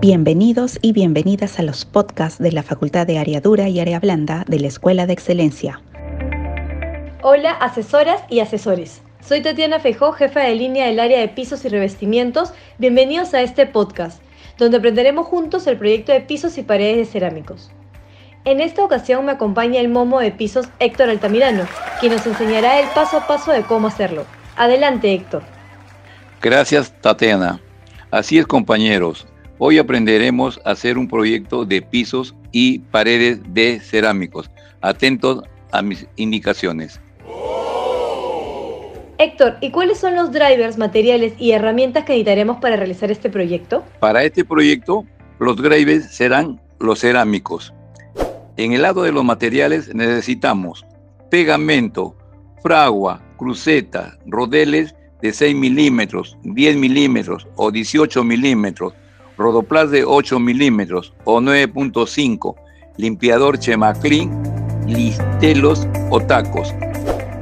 Bienvenidos y bienvenidas a los podcasts de la Facultad de Área Dura y Área Blanda de la Escuela de Excelencia. Hola, asesoras y asesores. Soy Tatiana Fejó, jefa de línea del área de pisos y revestimientos. Bienvenidos a este podcast, donde aprenderemos juntos el proyecto de pisos y paredes de cerámicos. En esta ocasión me acompaña el momo de pisos Héctor Altamirano, quien nos enseñará el paso a paso de cómo hacerlo. Adelante, Héctor. Gracias, Tatiana. Así es, compañeros. Hoy aprenderemos a hacer un proyecto de pisos y paredes de cerámicos. Atentos a mis indicaciones. Héctor, ¿y cuáles son los drivers, materiales y herramientas que necesitaremos para realizar este proyecto? Para este proyecto, los drivers serán los cerámicos. En el lado de los materiales necesitamos pegamento, fragua, cruceta, rodeles de 6 milímetros, 10 milímetros o 18 milímetros, rodoplas de 8 milímetros o 9.5, limpiador Chemaclean, listelos o tacos.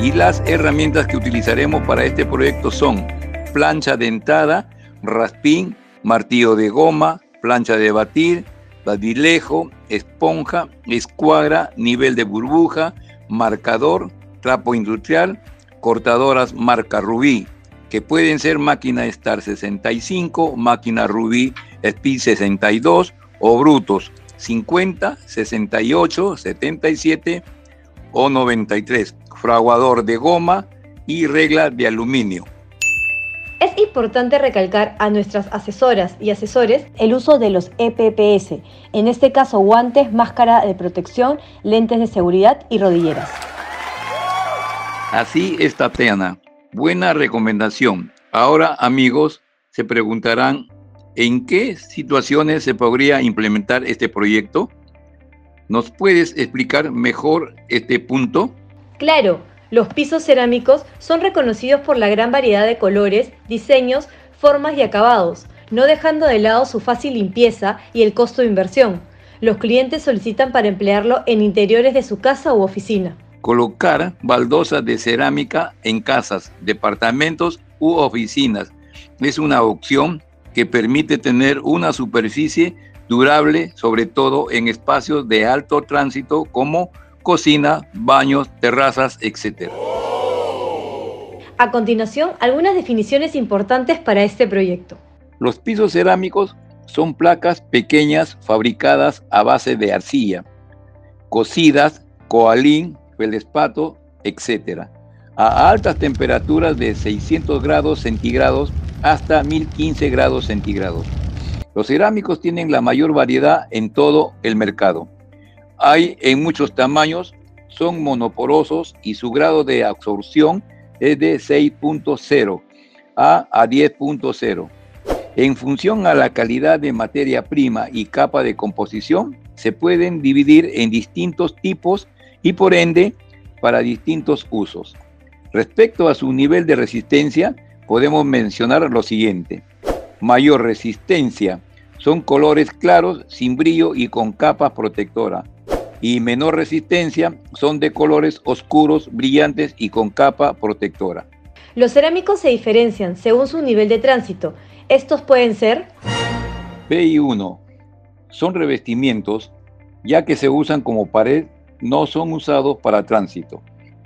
Y las herramientas que utilizaremos para este proyecto son plancha dentada, raspín, martillo de goma, plancha de batir, badilejo, esponja, escuadra, nivel de burbuja, marcador, trapo industrial, cortadoras marca Rubí, que pueden ser máquina Star 65, máquina Rubí Speed 62 o brutos 50, 68, 77 o 93, fraguador de goma y regla de aluminio. Es importante recalcar a nuestras asesoras y asesores el uso de los EPPS, en este caso guantes, máscara de protección, lentes de seguridad y rodilleras. Así está Tatiana. Buena recomendación. Ahora, amigos, se preguntarán en qué situaciones se podría implementar este proyecto. ¿Nos puedes explicar mejor este punto? Claro, los pisos cerámicos son reconocidos por la gran variedad de colores, diseños, formas y acabados, no dejando de lado su fácil limpieza y el costo de inversión. Los clientes solicitan para emplearlo en interiores de su casa u oficina. Colocar baldosas de cerámica en casas, departamentos u oficinas es una opción que permite tener una superficie durable, sobre todo en espacios de alto tránsito como cocina, baños, terrazas, etc. A continuación, algunas definiciones importantes para este proyecto. Los pisos cerámicos son placas pequeñas fabricadas a base de arcilla, cocidas, coalín, espato, etc. A altas temperaturas de 600 grados centígrados hasta 1015 grados centígrados. Los cerámicos tienen la mayor variedad en todo el mercado. Hay en muchos tamaños, son monoporosos y su grado de absorción es de 6.0 a, a 10.0. En función a la calidad de materia prima y capa de composición, se pueden dividir en distintos tipos y por ende para distintos usos. Respecto a su nivel de resistencia, podemos mencionar lo siguiente. Mayor resistencia son colores claros, sin brillo y con capa protectora. Y menor resistencia son de colores oscuros, brillantes y con capa protectora. Los cerámicos se diferencian según su nivel de tránsito. Estos pueden ser PI1. Son revestimientos ya que se usan como pared no son usados para tránsito.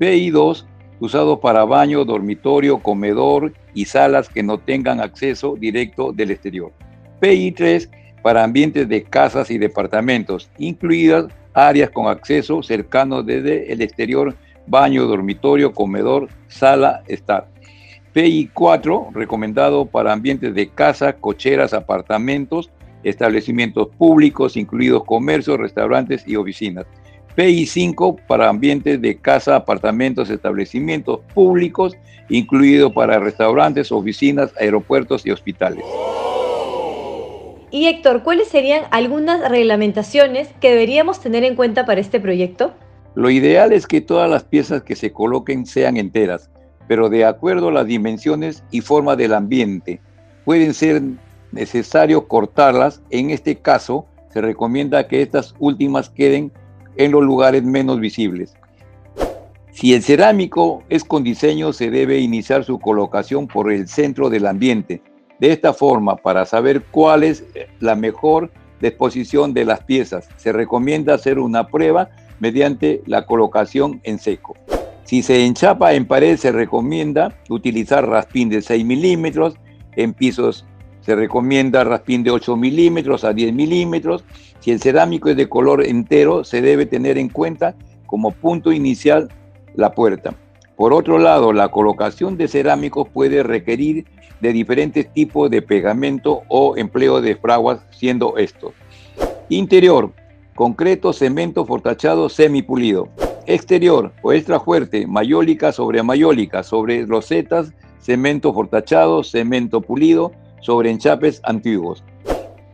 PI2, usados para baño, dormitorio, comedor y salas que no tengan acceso directo del exterior. PI3, para ambientes de casas y departamentos, incluidas áreas con acceso cercano desde el exterior, baño, dormitorio, comedor, sala, estar. PI4, recomendado para ambientes de casa, cocheras, apartamentos, establecimientos públicos, incluidos comercios, restaurantes y oficinas. PI5 para ambientes de casa, apartamentos, establecimientos públicos, incluido para restaurantes, oficinas, aeropuertos y hospitales. Y Héctor, ¿cuáles serían algunas reglamentaciones que deberíamos tener en cuenta para este proyecto? Lo ideal es que todas las piezas que se coloquen sean enteras, pero de acuerdo a las dimensiones y forma del ambiente. Pueden ser necesario cortarlas, en este caso se recomienda que estas últimas queden en los lugares menos visibles. Si el cerámico es con diseño, se debe iniciar su colocación por el centro del ambiente, De esta forma, para saber cuál es la mejor disposición de las piezas, se recomienda hacer una prueba mediante la colocación en seco. Si se enchapa en pared, se recomienda utilizar raspín de 6 milímetros. En pisos se recomienda raspín de 8 milímetros a 10 milímetros. Si el cerámico es de color entero, se debe tener en cuenta como punto inicial la puerta. Por otro lado, la colocación de cerámicos puede requerir de diferentes tipos de pegamento o empleo de fraguas, siendo estos. Interior, concreto, cemento fortachado semipulido. Exterior o extra fuerte, mayólica sobre mayólica, sobre rosetas, cemento fortachado, cemento pulido, sobre enchapes antiguos.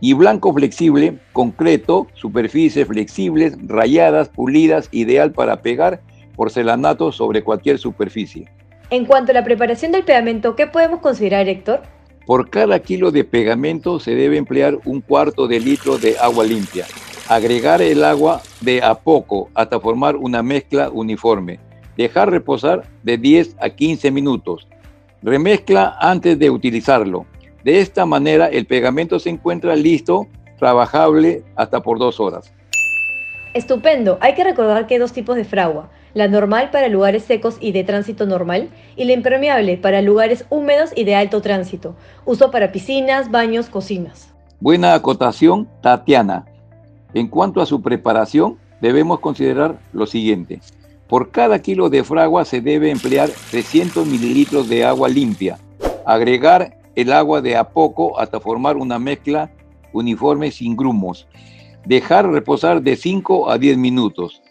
Y blanco flexible, concreto, superficies flexibles, rayadas, pulidas, ideal para pegar porcelanato sobre cualquier superficie. En cuanto a la preparación del pegamento, ¿qué podemos considerar, Héctor? Por cada kilo de pegamento se debe emplear un cuarto de litro de agua limpia. Agregar el agua de a poco hasta formar una mezcla uniforme. Dejar reposar de 10 a 15 minutos. Remezcla antes de utilizarlo. De esta manera el pegamento se encuentra listo, trabajable hasta por dos horas. Estupendo. Hay que recordar que hay dos tipos de fragua la normal para lugares secos y de tránsito normal, y la impermeable para lugares húmedos y de alto tránsito, uso para piscinas, baños, cocinas. Buena acotación, Tatiana. En cuanto a su preparación, debemos considerar lo siguiente. Por cada kilo de fragua se debe emplear 300 mililitros de agua limpia. Agregar el agua de a poco hasta formar una mezcla uniforme sin grumos. Dejar reposar de 5 a 10 minutos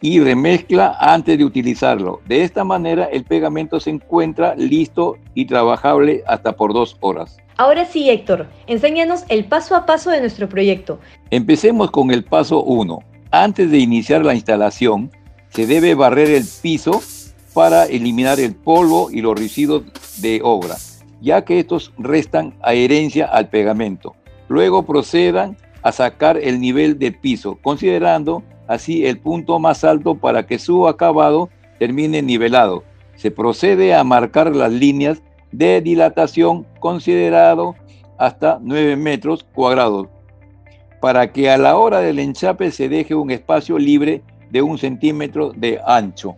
y remezcla antes de utilizarlo. De esta manera el pegamento se encuentra listo y trabajable hasta por dos horas. Ahora sí, Héctor, enséñanos el paso a paso de nuestro proyecto. Empecemos con el paso 1. Antes de iniciar la instalación, se debe barrer el piso para eliminar el polvo y los residuos de obra, ya que estos restan adherencia al pegamento. Luego procedan a sacar el nivel del piso, considerando así el punto más alto para que su acabado termine nivelado. Se procede a marcar las líneas de dilatación considerado hasta 9 metros cuadrados, para que a la hora del enchape se deje un espacio libre de un centímetro de ancho.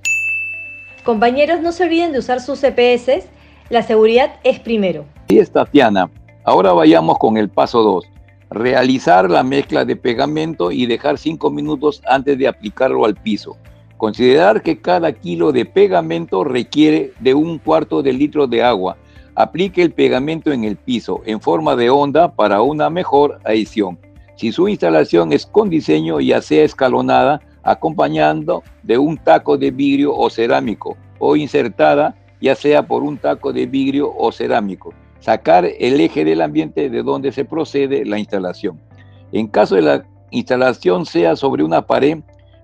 Compañeros, no se olviden de usar sus CPS, la seguridad es primero. Sí, es Tatiana. Ahora vayamos con el paso 2 realizar la mezcla de pegamento y dejar 5 minutos antes de aplicarlo al piso. Considerar que cada kilo de pegamento requiere de un cuarto de litro de agua. Aplique el pegamento en el piso en forma de onda para una mejor adición. Si su instalación es con diseño, ya sea escalonada, acompañando de un taco de vidrio o cerámico, o insertada, ya sea por un taco de vidrio o cerámico sacar el eje del ambiente de donde se procede la instalación. En caso de la instalación sea sobre una pared,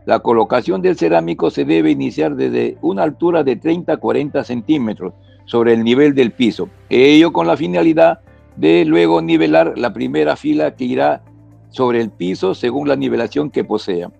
la colocación del cerámico se debe iniciar desde una altura de 30 a 40 centímetros sobre el nivel del piso, ello con la finalidad de luego nivelar la primera fila que irá sobre el piso según la nivelación que posea.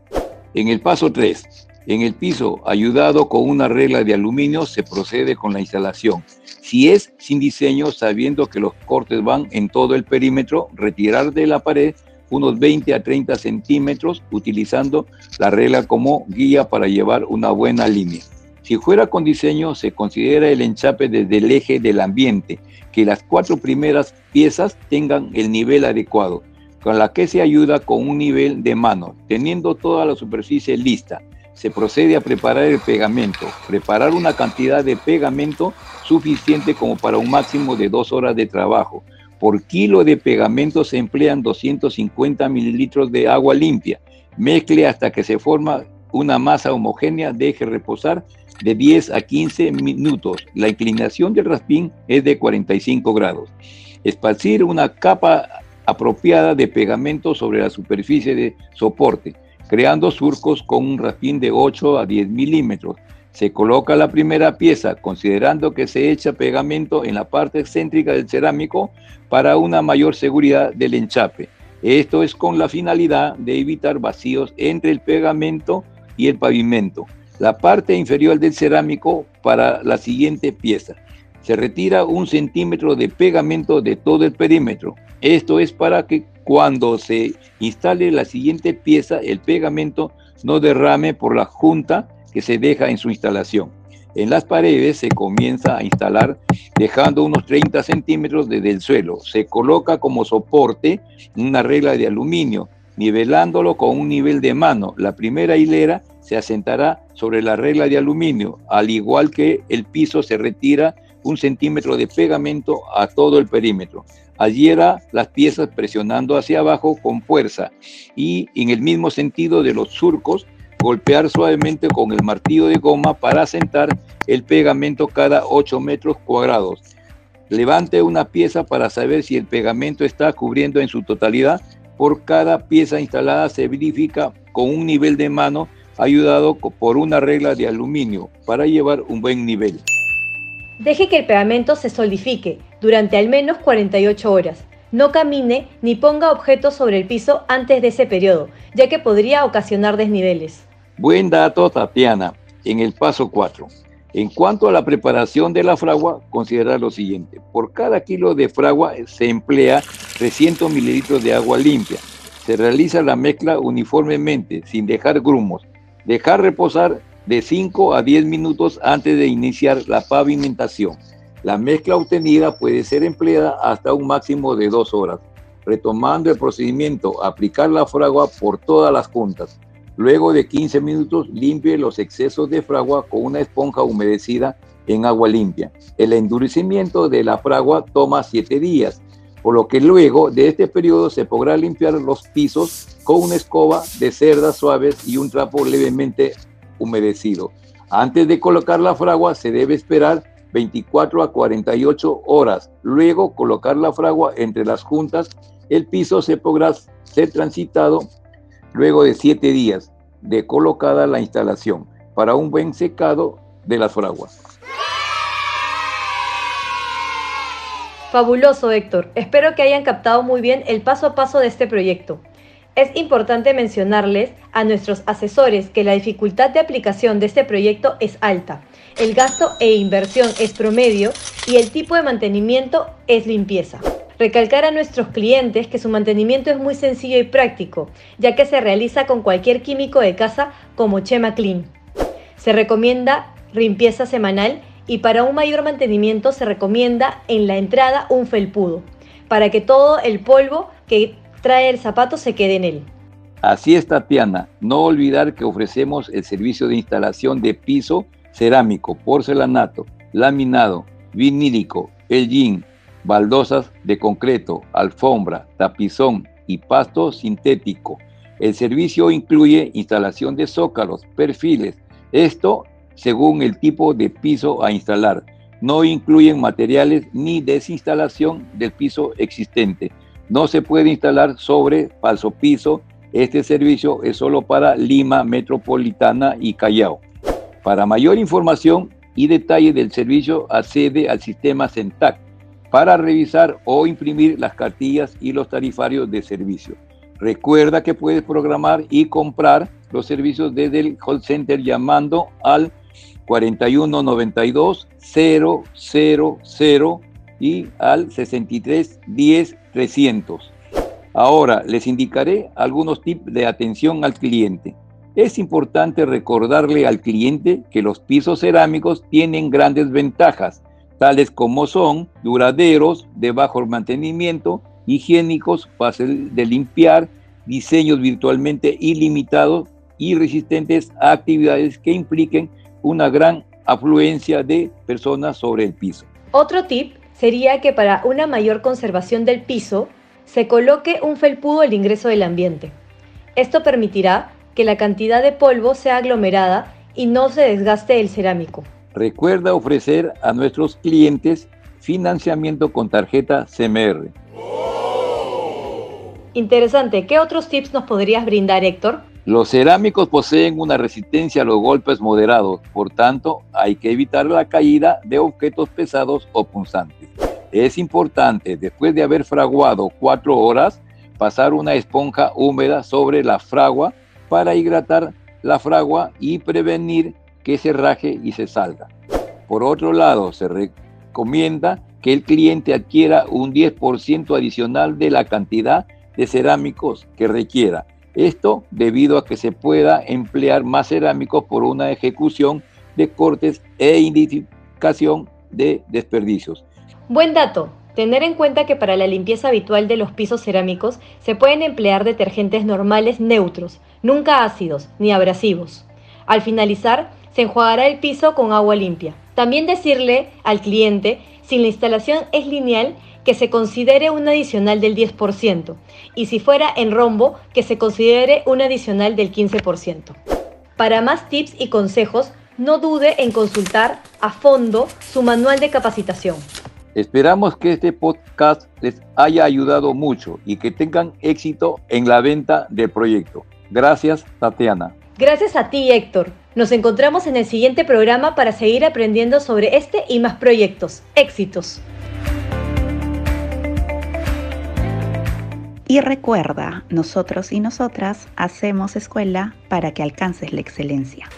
En el paso 3, en el piso, ayudado con una regla de aluminio, se procede con la instalación. Si es sin diseño, sabiendo que los cortes van en todo el perímetro, retirar de la pared unos 20 a 30 centímetros, utilizando la regla como guía para llevar una buena línea. Si fuera con diseño, se considera el enchape desde el eje del ambiente, que las cuatro primeras piezas tengan el nivel adecuado, con la que se ayuda con un nivel de mano, teniendo toda la superficie lista se procede a preparar el pegamento. Preparar una cantidad de pegamento suficiente como para un máximo de dos horas de trabajo. Por kilo de pegamento se emplean 250 mililitros de agua limpia. Mezcle hasta que se forma una masa homogénea, deje reposar de 10 a 15 minutos. La inclinación del raspín es de 45 grados. Esparcir una capa apropiada de pegamento sobre la superficie de soporte creando surcos con un raspín de 8 a 10 milímetros. Se coloca la primera pieza considerando que se echa pegamento en la parte excéntrica del cerámico para una mayor seguridad del enchape. Esto es con la finalidad de evitar vacíos entre el pegamento y el pavimento. La parte inferior del cerámico para la siguiente pieza. se retira un centímetro de pegamento de todo el perímetro. Esto es para que cuando se instale la siguiente pieza, el pegamento no derrame por la junta que se deja en su instalación. En las paredes se comienza a instalar dejando unos 30 centímetros desde el suelo. Se coloca como soporte una regla de aluminio, nivelándolo con un nivel de mano. La primera hilera se asentará sobre la regla de aluminio, al igual que el piso se retira un centímetro de pegamento a todo el perímetro. Allí era las piezas presionando hacia abajo con fuerza y en el mismo sentido de los surcos, golpear suavemente con el martillo de goma para asentar el pegamento cada 8 metros cuadrados. Levante una pieza para saber si el pegamento está cubriendo en su totalidad. Por cada pieza instalada se verifica con un nivel de mano ayudado por una regla de aluminio para llevar un buen nivel. Deje que el pegamento se solidifique durante al menos 48 horas. No camine ni ponga objetos sobre el piso antes de ese periodo, ya que podría ocasionar desniveles. Buen dato, Tatiana. En el paso 4. En cuanto a la preparación de la fragua, considera lo siguiente. Por cada kilo de fragua se emplea 300 mililitros de agua limpia. Se realiza la mezcla uniformemente, sin dejar grumos. Dejar reposar de 5 a 10 minutos antes de iniciar la pavimentación. La mezcla obtenida puede ser empleada hasta un máximo de 2 horas. Retomando el procedimiento, aplicar la fragua por todas las juntas. Luego de 15 minutos, limpie los excesos de fragua con una esponja humedecida en agua limpia. El endurecimiento de la fragua toma 7 días, por lo que luego de este periodo se podrá limpiar los pisos con una escoba de cerdas suaves y un trapo levemente humedecido. Antes de colocar la fragua se debe esperar 24 a 48 horas. Luego colocar la fragua entre las juntas. El piso se podrá ser transitado luego de 7 días de colocada la instalación para un buen secado de las fraguas. Fabuloso Héctor, espero que hayan captado muy bien el paso a paso de este proyecto. Es importante mencionarles a nuestros asesores que la dificultad de aplicación de este proyecto es alta, el gasto e inversión es promedio y el tipo de mantenimiento es limpieza. Recalcar a nuestros clientes que su mantenimiento es muy sencillo y práctico, ya que se realiza con cualquier químico de casa como Chema Clean. Se recomienda limpieza semanal y para un mayor mantenimiento se recomienda en la entrada un felpudo, para que todo el polvo que trae el zapato se quede en él. Así es, Tatiana. No olvidar que ofrecemos el servicio de instalación de piso cerámico, porcelanato, laminado, vinílico, el baldosas de concreto, alfombra, tapizón y pasto sintético. El servicio incluye instalación de zócalos, perfiles, esto según el tipo de piso a instalar. No incluyen materiales ni desinstalación del piso existente. No se puede instalar sobre falso piso. Este servicio es solo para Lima Metropolitana y Callao. Para mayor información y detalle del servicio, accede al sistema CENTAC para revisar o imprimir las cartillas y los tarifarios de servicio. Recuerda que puedes programar y comprar los servicios desde el call center llamando al 4192 000 y al 63 10 300. Ahora les indicaré algunos tips de atención al cliente. Es importante recordarle al cliente que los pisos cerámicos tienen grandes ventajas, tales como son duraderos, de bajo mantenimiento, higiénicos, fáciles de limpiar, diseños virtualmente ilimitados y resistentes a actividades que impliquen una gran afluencia de personas sobre el piso. Otro tip sería que para una mayor conservación del piso se coloque un felpudo al ingreso del ambiente. Esto permitirá que la cantidad de polvo sea aglomerada y no se desgaste el cerámico. Recuerda ofrecer a nuestros clientes financiamiento con tarjeta CMR. Interesante. ¿Qué otros tips nos podrías brindar, Héctor? Los cerámicos poseen una resistencia a los golpes moderados, por tanto hay que evitar la caída de objetos pesados o punzantes. Es importante, después de haber fraguado cuatro horas, pasar una esponja húmeda sobre la fragua para hidratar la fragua y prevenir que se raje y se salga. Por otro lado, se recomienda que el cliente adquiera un 10% adicional de la cantidad de cerámicos que requiera. Esto debido a que se pueda emplear más cerámicos por una ejecución de cortes e identificación de desperdicios. Buen dato. Tener en cuenta que para la limpieza habitual de los pisos cerámicos se pueden emplear detergentes normales neutros, nunca ácidos ni abrasivos. Al finalizar, se enjuagará el piso con agua limpia. También decirle al cliente, si la instalación es lineal, que se considere un adicional del 10% y si fuera en rombo, que se considere un adicional del 15%. Para más tips y consejos, no dude en consultar a fondo su manual de capacitación. Esperamos que este podcast les haya ayudado mucho y que tengan éxito en la venta del proyecto. Gracias, Tatiana. Gracias a ti, Héctor. Nos encontramos en el siguiente programa para seguir aprendiendo sobre este y más proyectos. Éxitos. Y recuerda, nosotros y nosotras hacemos escuela para que alcances la excelencia.